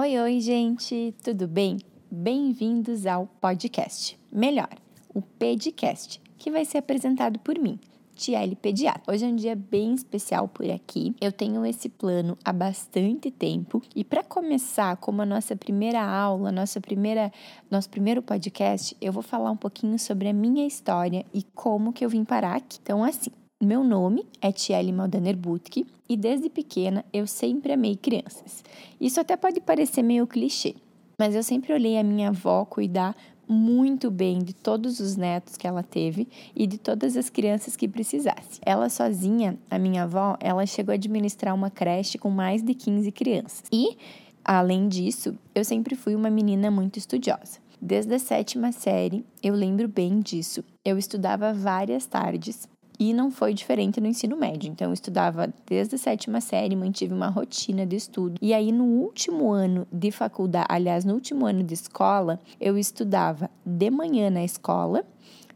Oi, oi, gente, tudo bem? Bem-vindos ao podcast. Melhor, o Pedcast, que vai ser apresentado por mim, Tiele Pediatra. Hoje é um dia bem especial por aqui. Eu tenho esse plano há bastante tempo e para começar, como a nossa primeira aula, nossa primeira, nosso primeiro podcast, eu vou falar um pouquinho sobre a minha história e como que eu vim parar aqui. Então, assim, meu nome é Tiele Maldaner Butke e desde pequena eu sempre amei crianças. Isso até pode parecer meio clichê, mas eu sempre olhei a minha avó cuidar muito bem de todos os netos que ela teve e de todas as crianças que precisasse. Ela sozinha, a minha avó, ela chegou a administrar uma creche com mais de 15 crianças. E, além disso, eu sempre fui uma menina muito estudiosa. Desde a sétima série, eu lembro bem disso. Eu estudava várias tardes, e não foi diferente no ensino médio. Então, eu estudava desde a sétima série, mantive uma rotina de estudo. E aí, no último ano de faculdade, aliás, no último ano de escola, eu estudava de manhã na escola.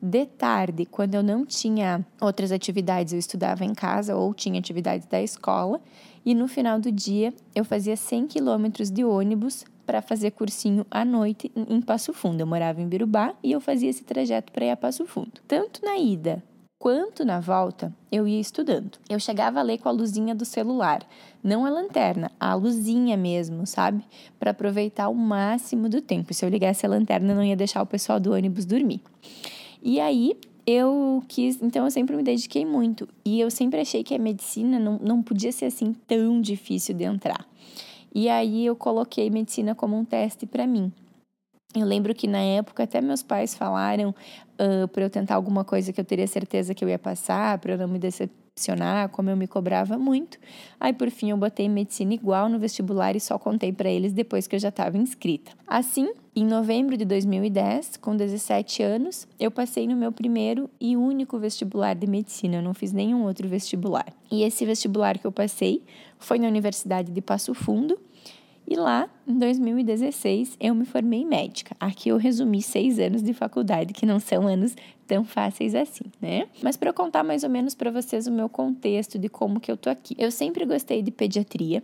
De tarde, quando eu não tinha outras atividades, eu estudava em casa ou tinha atividades da escola. E no final do dia, eu fazia 100 quilômetros de ônibus para fazer cursinho à noite em Passo Fundo. Eu morava em Birubá e eu fazia esse trajeto para ir a Passo Fundo. Tanto na ida quanto na volta, eu ia estudando. Eu chegava a ler com a luzinha do celular, não a lanterna, a luzinha mesmo, sabe? Para aproveitar o máximo do tempo. Se eu ligasse a lanterna, não ia deixar o pessoal do ônibus dormir. E aí, eu quis, então eu sempre me dediquei muito. E eu sempre achei que a medicina não, não podia ser assim tão difícil de entrar. E aí eu coloquei medicina como um teste para mim. Eu lembro que na época até meus pais falaram uh, para eu tentar alguma coisa que eu teria certeza que eu ia passar, para eu não me decepcionar, como eu me cobrava muito. Aí por fim eu botei medicina igual no vestibular e só contei para eles depois que eu já estava inscrita. Assim, em novembro de 2010, com 17 anos, eu passei no meu primeiro e único vestibular de medicina. Eu não fiz nenhum outro vestibular. E esse vestibular que eu passei foi na Universidade de Passo Fundo e lá, em 2016, eu me formei médica. Aqui eu resumi seis anos de faculdade, que não são anos tão fáceis assim, né? Mas para eu contar mais ou menos para vocês o meu contexto de como que eu tô aqui. Eu sempre gostei de pediatria,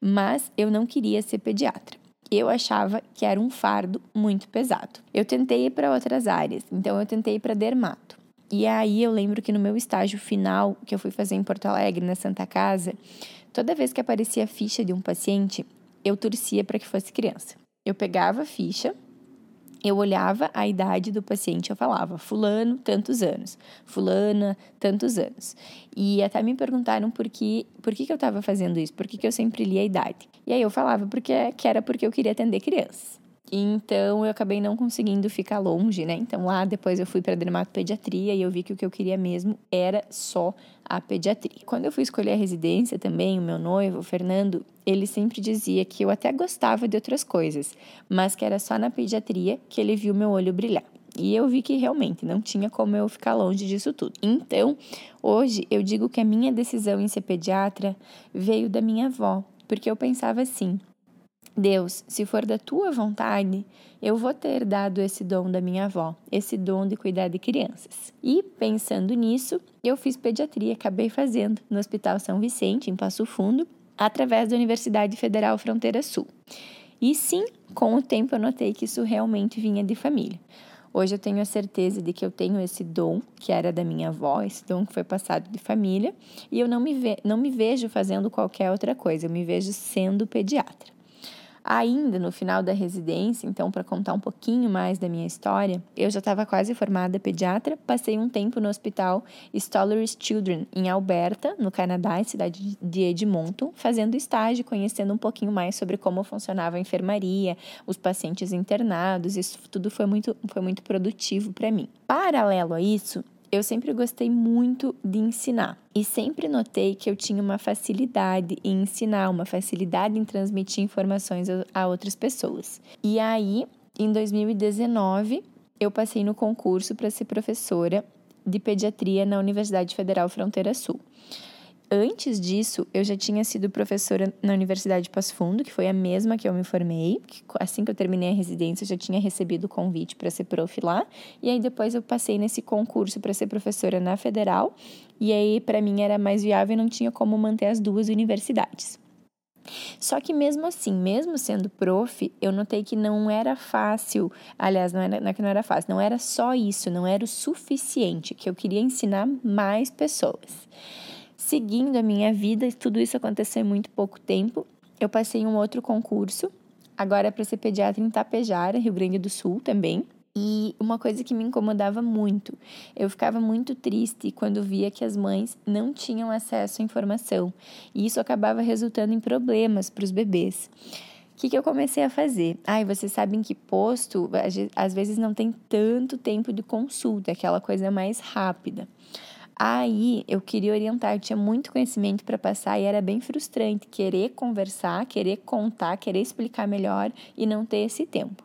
mas eu não queria ser pediatra. Eu achava que era um fardo muito pesado. Eu tentei ir para outras áreas, então eu tentei ir para dermato. E aí eu lembro que no meu estágio final, que eu fui fazer em Porto Alegre, na Santa Casa, toda vez que aparecia a ficha de um paciente, eu torcia para que fosse criança. Eu pegava a ficha, eu olhava a idade do paciente, eu falava, fulano, tantos anos, fulana, tantos anos. E até me perguntaram por que, por que, que eu estava fazendo isso, por que, que eu sempre lia a idade. E aí eu falava porque que era porque eu queria atender crianças. Então eu acabei não conseguindo ficar longe, né? Então lá depois eu fui para dermatopediatria e eu vi que o que eu queria mesmo era só a pediatria. Quando eu fui escolher a residência também, o meu noivo, o Fernando, ele sempre dizia que eu até gostava de outras coisas, mas que era só na pediatria que ele viu meu olho brilhar. E eu vi que realmente não tinha como eu ficar longe disso tudo. Então, hoje eu digo que a minha decisão em ser pediatra veio da minha avó, porque eu pensava assim: Deus, se for da tua vontade, eu vou ter dado esse dom da minha avó, esse dom de cuidar de crianças. E pensando nisso, eu fiz pediatria, acabei fazendo no Hospital São Vicente, em Passo Fundo, através da Universidade Federal Fronteira Sul. E sim, com o tempo eu notei que isso realmente vinha de família. Hoje eu tenho a certeza de que eu tenho esse dom, que era da minha avó, esse dom que foi passado de família, e eu não me, ve não me vejo fazendo qualquer outra coisa, eu me vejo sendo pediatra. Ainda no final da residência, então, para contar um pouquinho mais da minha história, eu já estava quase formada pediatra, passei um tempo no hospital Stollery's Children, em Alberta, no Canadá, cidade de Edmonton, fazendo estágio, conhecendo um pouquinho mais sobre como funcionava a enfermaria, os pacientes internados, isso tudo foi muito, foi muito produtivo para mim. Paralelo a isso, eu sempre gostei muito de ensinar e sempre notei que eu tinha uma facilidade em ensinar, uma facilidade em transmitir informações a outras pessoas. E aí, em 2019, eu passei no concurso para ser professora de pediatria na Universidade Federal Fronteira Sul. Antes disso, eu já tinha sido professora na Universidade de Passo Fundo, que foi a mesma que eu me formei. assim que eu terminei a residência, eu já tinha recebido o convite para ser prof lá. E aí depois eu passei nesse concurso para ser professora na Federal. E aí para mim era mais viável e não tinha como manter as duas universidades. Só que mesmo assim, mesmo sendo prof, eu notei que não era fácil, aliás, não, era, não é que não era fácil, não era só isso, não era o suficiente, que eu queria ensinar mais pessoas. Seguindo a minha vida, tudo isso aconteceu em muito pouco tempo, eu passei em um outro concurso, agora é para ser pediatra em Tapejara, Rio Grande do Sul também, e uma coisa que me incomodava muito, eu ficava muito triste quando via que as mães não tinham acesso à informação, e isso acabava resultando em problemas para os bebês. O que, que eu comecei a fazer? Ai, vocês sabem que posto às vezes não tem tanto tempo de consulta, aquela coisa mais rápida. Aí eu queria orientar, eu tinha muito conhecimento para passar e era bem frustrante querer conversar, querer contar, querer explicar melhor e não ter esse tempo.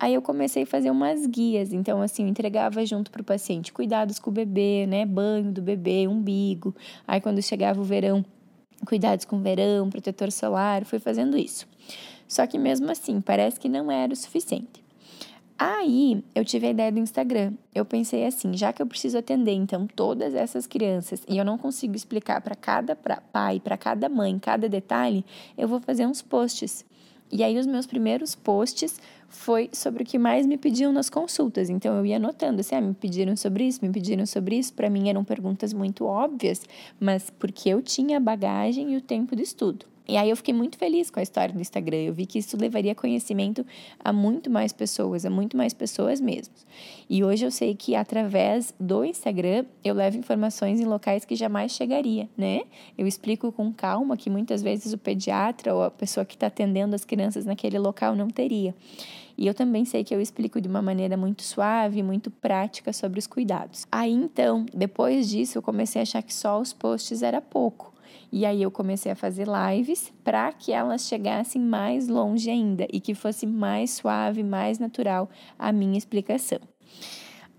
Aí eu comecei a fazer umas guias, então assim, eu entregava junto para o paciente cuidados com o bebê, né, banho do bebê, umbigo. Aí quando chegava o verão, cuidados com o verão, protetor solar, fui fazendo isso. Só que mesmo assim, parece que não era o suficiente. Aí eu tive a ideia do Instagram. Eu pensei assim, já que eu preciso atender então todas essas crianças e eu não consigo explicar para cada pai, para cada mãe, cada detalhe, eu vou fazer uns posts. E aí os meus primeiros posts foi sobre o que mais me pediam nas consultas. Então eu ia anotando assim, ah, me pediram sobre isso, me pediram sobre isso. Para mim eram perguntas muito óbvias, mas porque eu tinha a bagagem e o tempo de estudo. E aí eu fiquei muito feliz com a história do Instagram. Eu vi que isso levaria conhecimento a muito mais pessoas, a muito mais pessoas mesmo. E hoje eu sei que através do Instagram eu levo informações em locais que jamais chegaria, né? Eu explico com calma que muitas vezes o pediatra ou a pessoa que está atendendo as crianças naquele local não teria. E eu também sei que eu explico de uma maneira muito suave, muito prática sobre os cuidados. Aí então, depois disso, eu comecei a achar que só os posts era pouco. E aí eu comecei a fazer lives para que elas chegassem mais longe ainda e que fosse mais suave, mais natural a minha explicação.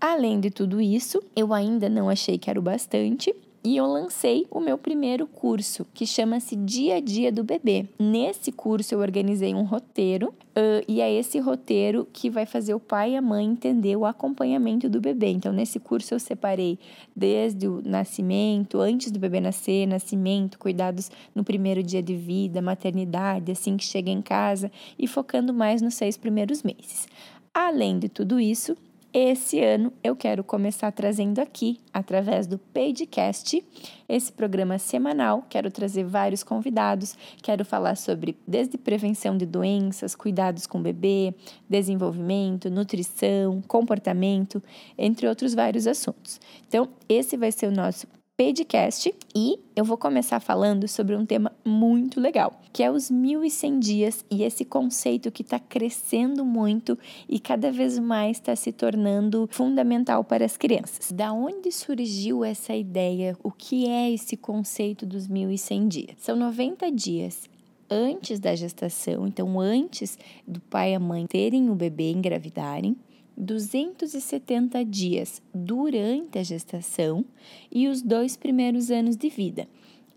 Além de tudo isso, eu ainda não achei que era o bastante e eu lancei o meu primeiro curso, que chama-se Dia a Dia do Bebê. Nesse curso, eu organizei um roteiro, uh, e é esse roteiro que vai fazer o pai e a mãe entender o acompanhamento do bebê. Então, nesse curso, eu separei desde o nascimento, antes do bebê nascer, nascimento, cuidados no primeiro dia de vida, maternidade, assim que chega em casa, e focando mais nos seis primeiros meses. Além de tudo isso, esse ano eu quero começar trazendo aqui, através do Padecast, esse programa semanal. Quero trazer vários convidados, quero falar sobre desde prevenção de doenças, cuidados com o bebê, desenvolvimento, nutrição, comportamento, entre outros vários assuntos. Então, esse vai ser o nosso podcast e eu vou começar falando sobre um tema muito legal, que é os 1100 dias e esse conceito que está crescendo muito e cada vez mais está se tornando fundamental para as crianças. Da onde surgiu essa ideia? O que é esse conceito dos 1100 dias? São 90 dias antes da gestação, então antes do pai e a mãe terem o bebê, engravidarem, 270 dias durante a gestação e os dois primeiros anos de vida.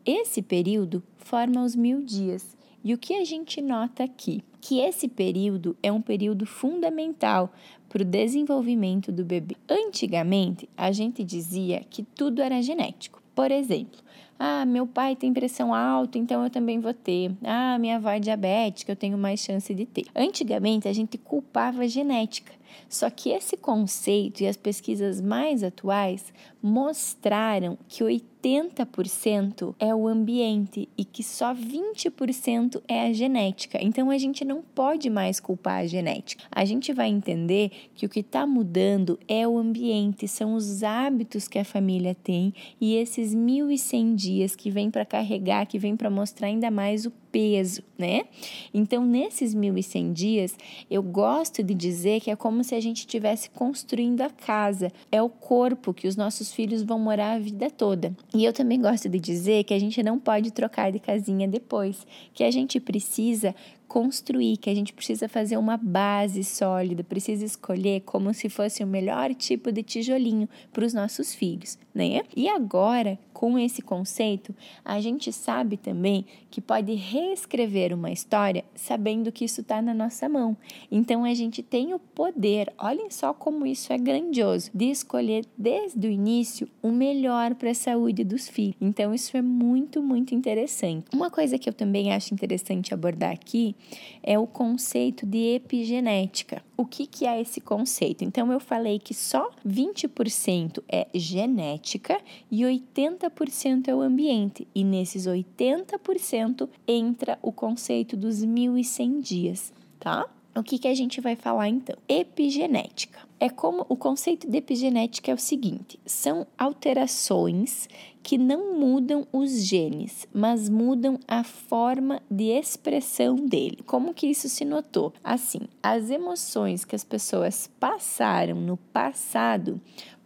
Esse período forma os mil dias. E o que a gente nota aqui? Que esse período é um período fundamental para o desenvolvimento do bebê. Antigamente, a gente dizia que tudo era genético. Por exemplo, ah, meu pai tem pressão alta, então eu também vou ter. Ah, minha avó é diabética, eu tenho mais chance de ter. Antigamente, a gente culpava a genética. Só que esse conceito e as pesquisas mais atuais mostraram que 80% é o ambiente e que só 20% é a genética. Então a gente não pode mais culpar a genética. A gente vai entender que o que está mudando é o ambiente, são os hábitos que a família tem e esses 1.100 dias que vem para carregar, que vem para mostrar ainda mais o peso, né? Então, nesses 1.100 dias, eu gosto de dizer que é como se a gente estivesse construindo a casa. É o corpo que os nossos filhos vão morar a vida toda. E eu também gosto de dizer que a gente não pode trocar de casinha depois, que a gente precisa construir, que a gente precisa fazer uma base sólida, precisa escolher como se fosse o melhor tipo de tijolinho para os nossos filhos, né? E agora, com esse conceito, a gente sabe também que pode reescrever uma história sabendo que isso está na nossa mão. Então a gente tem o poder, olhem só como isso é grandioso, de escolher desde o início o melhor para a saúde dos filhos. Então isso é muito, muito interessante. Uma coisa que eu também acho interessante abordar aqui é o conceito de epigenética. O que, que é esse conceito? Então eu falei que só 20% é genética e 80% é o ambiente. E nesses 80% entra o conceito dos 1100 dias, tá? O que, que a gente vai falar então? Epigenética. É como o conceito de epigenética é o seguinte: são alterações que não mudam os genes, mas mudam a forma de expressão dele. Como que isso se notou? Assim, as emoções que as pessoas passaram no passado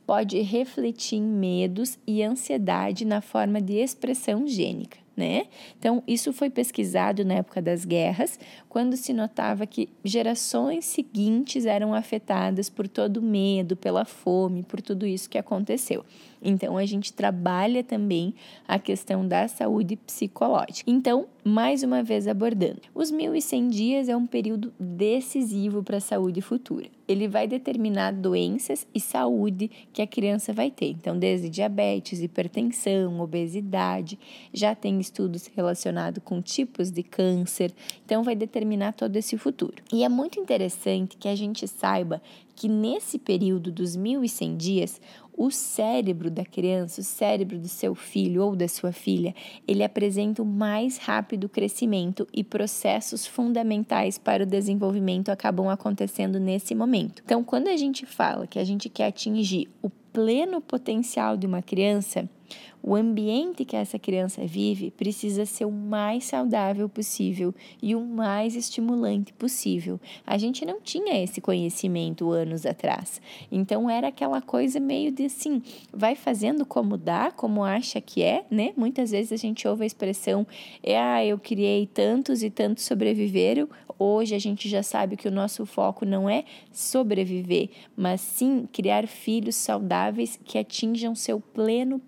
pode refletir em medos e ansiedade na forma de expressão gênica né? Então, isso foi pesquisado na época das guerras, quando se notava que gerações seguintes eram afetadas por todo o medo, pela fome, por tudo isso que aconteceu. Então, a gente trabalha também a questão da saúde psicológica. Então, mais uma vez abordando. Os 1.100 dias é um período decisivo para a saúde futura. Ele vai determinar doenças e saúde que a criança vai ter. Então, desde diabetes, hipertensão, obesidade, já tem estudos relacionados com tipos de câncer. Então, vai determinar todo esse futuro. E é muito interessante que a gente saiba que nesse período dos 1.100 dias, o cérebro da criança, o cérebro do seu filho ou da sua filha, ele apresenta o mais rápido crescimento e processos fundamentais para o desenvolvimento acabam acontecendo nesse momento. Então, quando a gente fala que a gente quer atingir o pleno potencial de uma criança, o ambiente que essa criança vive precisa ser o mais saudável possível e o mais estimulante possível. A gente não tinha esse conhecimento anos atrás. Então era aquela coisa meio de assim, vai fazendo como dá, como acha que é, né? Muitas vezes a gente ouve a expressão, é, ah, eu criei tantos e tantos sobreviveram. Hoje a gente já sabe que o nosso foco não é sobreviver, mas sim criar filhos saudáveis que atinjam seu pleno.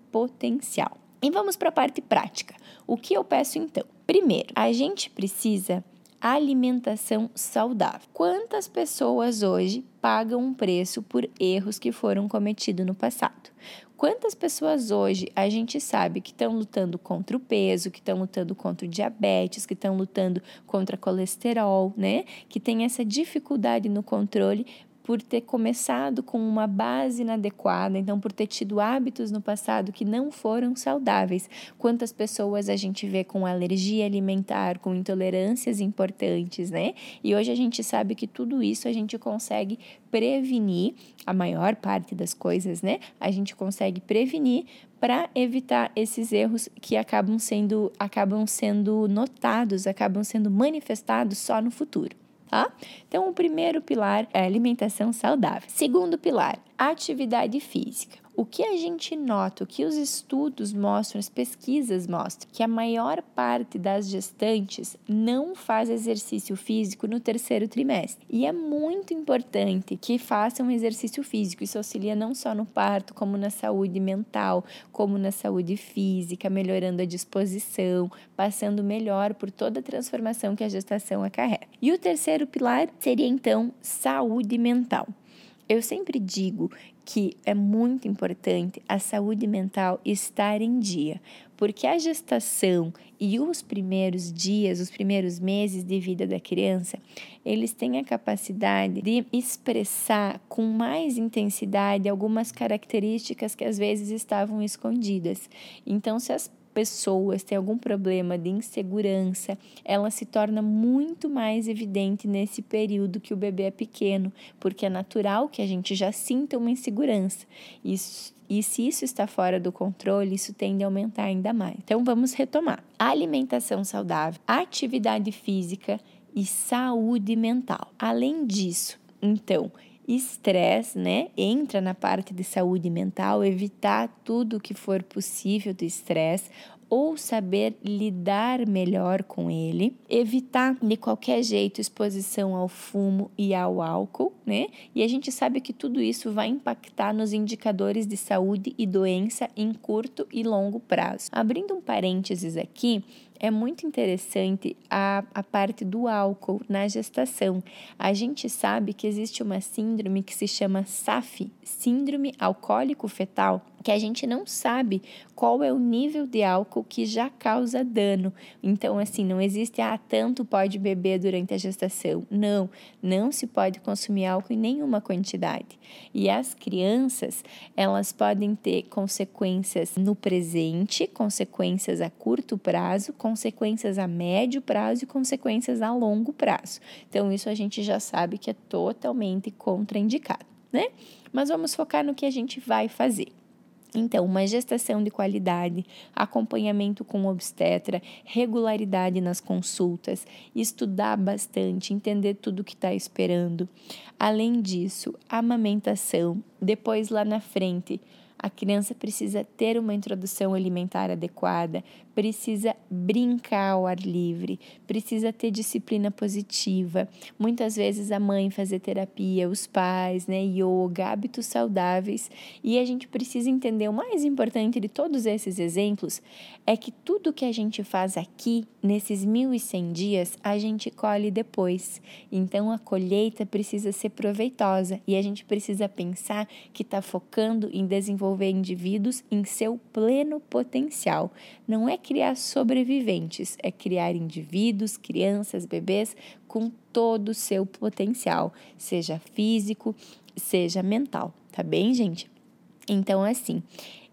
E vamos para a parte prática. O que eu peço então? Primeiro, a gente precisa alimentação saudável. Quantas pessoas hoje pagam um preço por erros que foram cometidos no passado? Quantas pessoas hoje a gente sabe que estão lutando contra o peso, que estão lutando contra o diabetes, que estão lutando contra colesterol, né? Que tem essa dificuldade no controle por ter começado com uma base inadequada, então por ter tido hábitos no passado que não foram saudáveis. Quantas pessoas a gente vê com alergia alimentar, com intolerâncias importantes, né? E hoje a gente sabe que tudo isso a gente consegue prevenir, a maior parte das coisas, né? A gente consegue prevenir para evitar esses erros que acabam sendo acabam sendo notados, acabam sendo manifestados só no futuro tá? Então, o primeiro pilar é alimentação saudável. Segundo pilar, atividade física. O que a gente nota, o que os estudos mostram, as pesquisas mostram, que a maior parte das gestantes não faz exercício físico no terceiro trimestre. E é muito importante que façam exercício físico. Isso auxilia não só no parto, como na saúde mental, como na saúde física, melhorando a disposição, passando melhor por toda a transformação que a gestação acarreta. E o terceiro pilar seria então saúde mental. Eu sempre digo que é muito importante a saúde mental estar em dia, porque a gestação e os primeiros dias, os primeiros meses de vida da criança, eles têm a capacidade de expressar com mais intensidade algumas características que às vezes estavam escondidas. Então, se as pessoas têm algum problema de insegurança, ela se torna muito mais evidente nesse período que o bebê é pequeno, porque é natural que a gente já sinta uma insegurança. Isso, e se isso está fora do controle, isso tende a aumentar ainda mais. Então vamos retomar: alimentação saudável, atividade física e saúde mental. Além disso, então, estresse, né? Entra na parte de saúde mental, evitar tudo que for possível do estresse, ou saber lidar melhor com ele, evitar de qualquer jeito exposição ao fumo e ao álcool, né? E a gente sabe que tudo isso vai impactar nos indicadores de saúde e doença em curto e longo prazo. Abrindo um parênteses aqui, é muito interessante a, a parte do álcool na gestação. A gente sabe que existe uma síndrome que se chama SAF, Síndrome Alcoólico Fetal, que a gente não sabe qual é o nível de álcool que já causa dano. Então, assim, não existe, ah, tanto pode beber durante a gestação. Não, não se pode consumir álcool em nenhuma quantidade. E as crianças, elas podem ter consequências no presente, consequências a curto prazo, consequências a médio prazo e consequências a longo prazo. Então, isso a gente já sabe que é totalmente contraindicado, né? Mas vamos focar no que a gente vai fazer. Então, uma gestação de qualidade, acompanhamento com obstetra, regularidade nas consultas, estudar bastante, entender tudo o que está esperando. Além disso, amamentação, depois lá na frente, a criança precisa ter uma introdução alimentar adequada, precisa brincar ao ar livre, precisa ter disciplina positiva. Muitas vezes a mãe fazer terapia, os pais, né, yoga, hábitos saudáveis. E a gente precisa entender o mais importante de todos esses exemplos é que tudo que a gente faz aqui nesses 1100 dias, a gente colhe depois. Então a colheita precisa ser proveitosa e a gente precisa pensar que está focando em desenvolver desenvolver indivíduos em seu pleno potencial. Não é criar sobreviventes, é criar indivíduos, crianças, bebês com todo o seu potencial, seja físico, seja mental, tá bem, gente? Então, assim,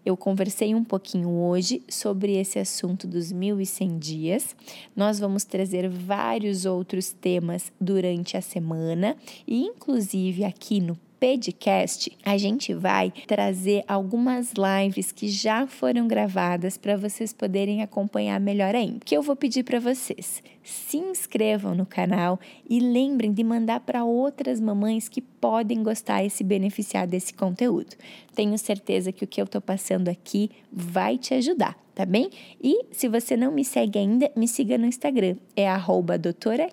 eu conversei um pouquinho hoje sobre esse assunto dos 1.100 dias. Nós vamos trazer vários outros temas durante a semana e, inclusive, aqui no podcast, a gente vai trazer algumas lives que já foram gravadas para vocês poderem acompanhar melhor ainda. O que eu vou pedir para vocês? Se inscrevam no canal e lembrem de mandar para outras mamães que podem gostar e se beneficiar desse conteúdo. Tenho certeza que o que eu estou passando aqui vai te ajudar tá bem? E se você não me segue ainda, me siga no Instagram, é doutora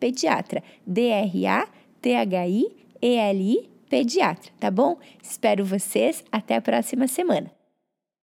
Pediatra, D-R-A-T-H-I-E-L-I pediatra, tá bom? Espero vocês até a próxima semana.